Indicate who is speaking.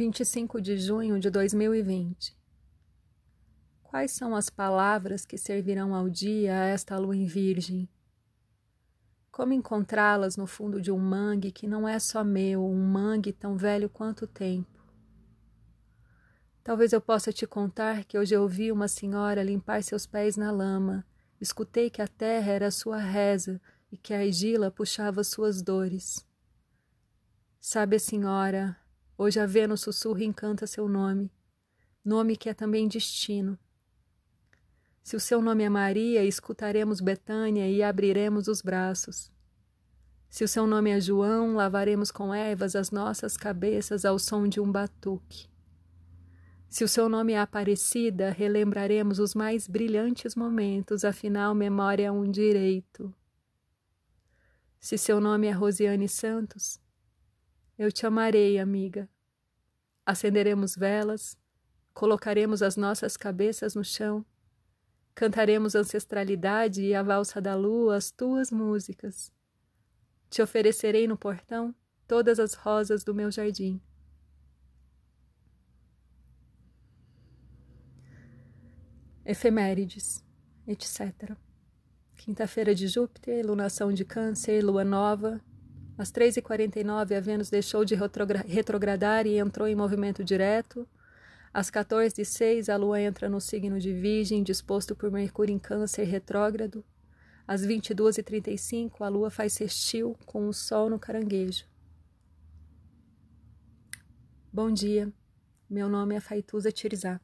Speaker 1: 25 de junho de 2020. Quais são as palavras que servirão ao dia a esta lua em virgem? Como encontrá-las no fundo de um mangue que não é só meu, um mangue tão velho quanto o tempo? Talvez eu possa te contar que hoje eu vi uma senhora limpar seus pés na lama, escutei que a terra era sua reza e que a argila puxava suas dores. Sabe senhora, Hoje a Vênus sussurra e encanta seu nome, nome que é também destino. Se o seu nome é Maria, escutaremos Betânia e abriremos os braços. Se o seu nome é João, lavaremos com ervas as nossas cabeças ao som de um batuque. Se o seu nome é Aparecida, relembraremos os mais brilhantes momentos, afinal, memória é um direito. Se seu nome é Rosiane Santos, eu te amarei, amiga. Acenderemos velas, colocaremos as nossas cabeças no chão, cantaremos ancestralidade e a valsa da lua, as tuas músicas. Te oferecerei no portão todas as rosas do meu jardim. Efemérides, etc. Quinta-feira de Júpiter, lunação de Câncer, lua nova, às 3h49, a Vênus deixou de retrogradar e entrou em movimento direto. Às 14h06, a Lua entra no signo de Virgem, disposto por Mercúrio em Câncer retrógrado. Às 22h35, a Lua faz sextil com o Sol no caranguejo. Bom dia, meu nome é Faituza Tirizá.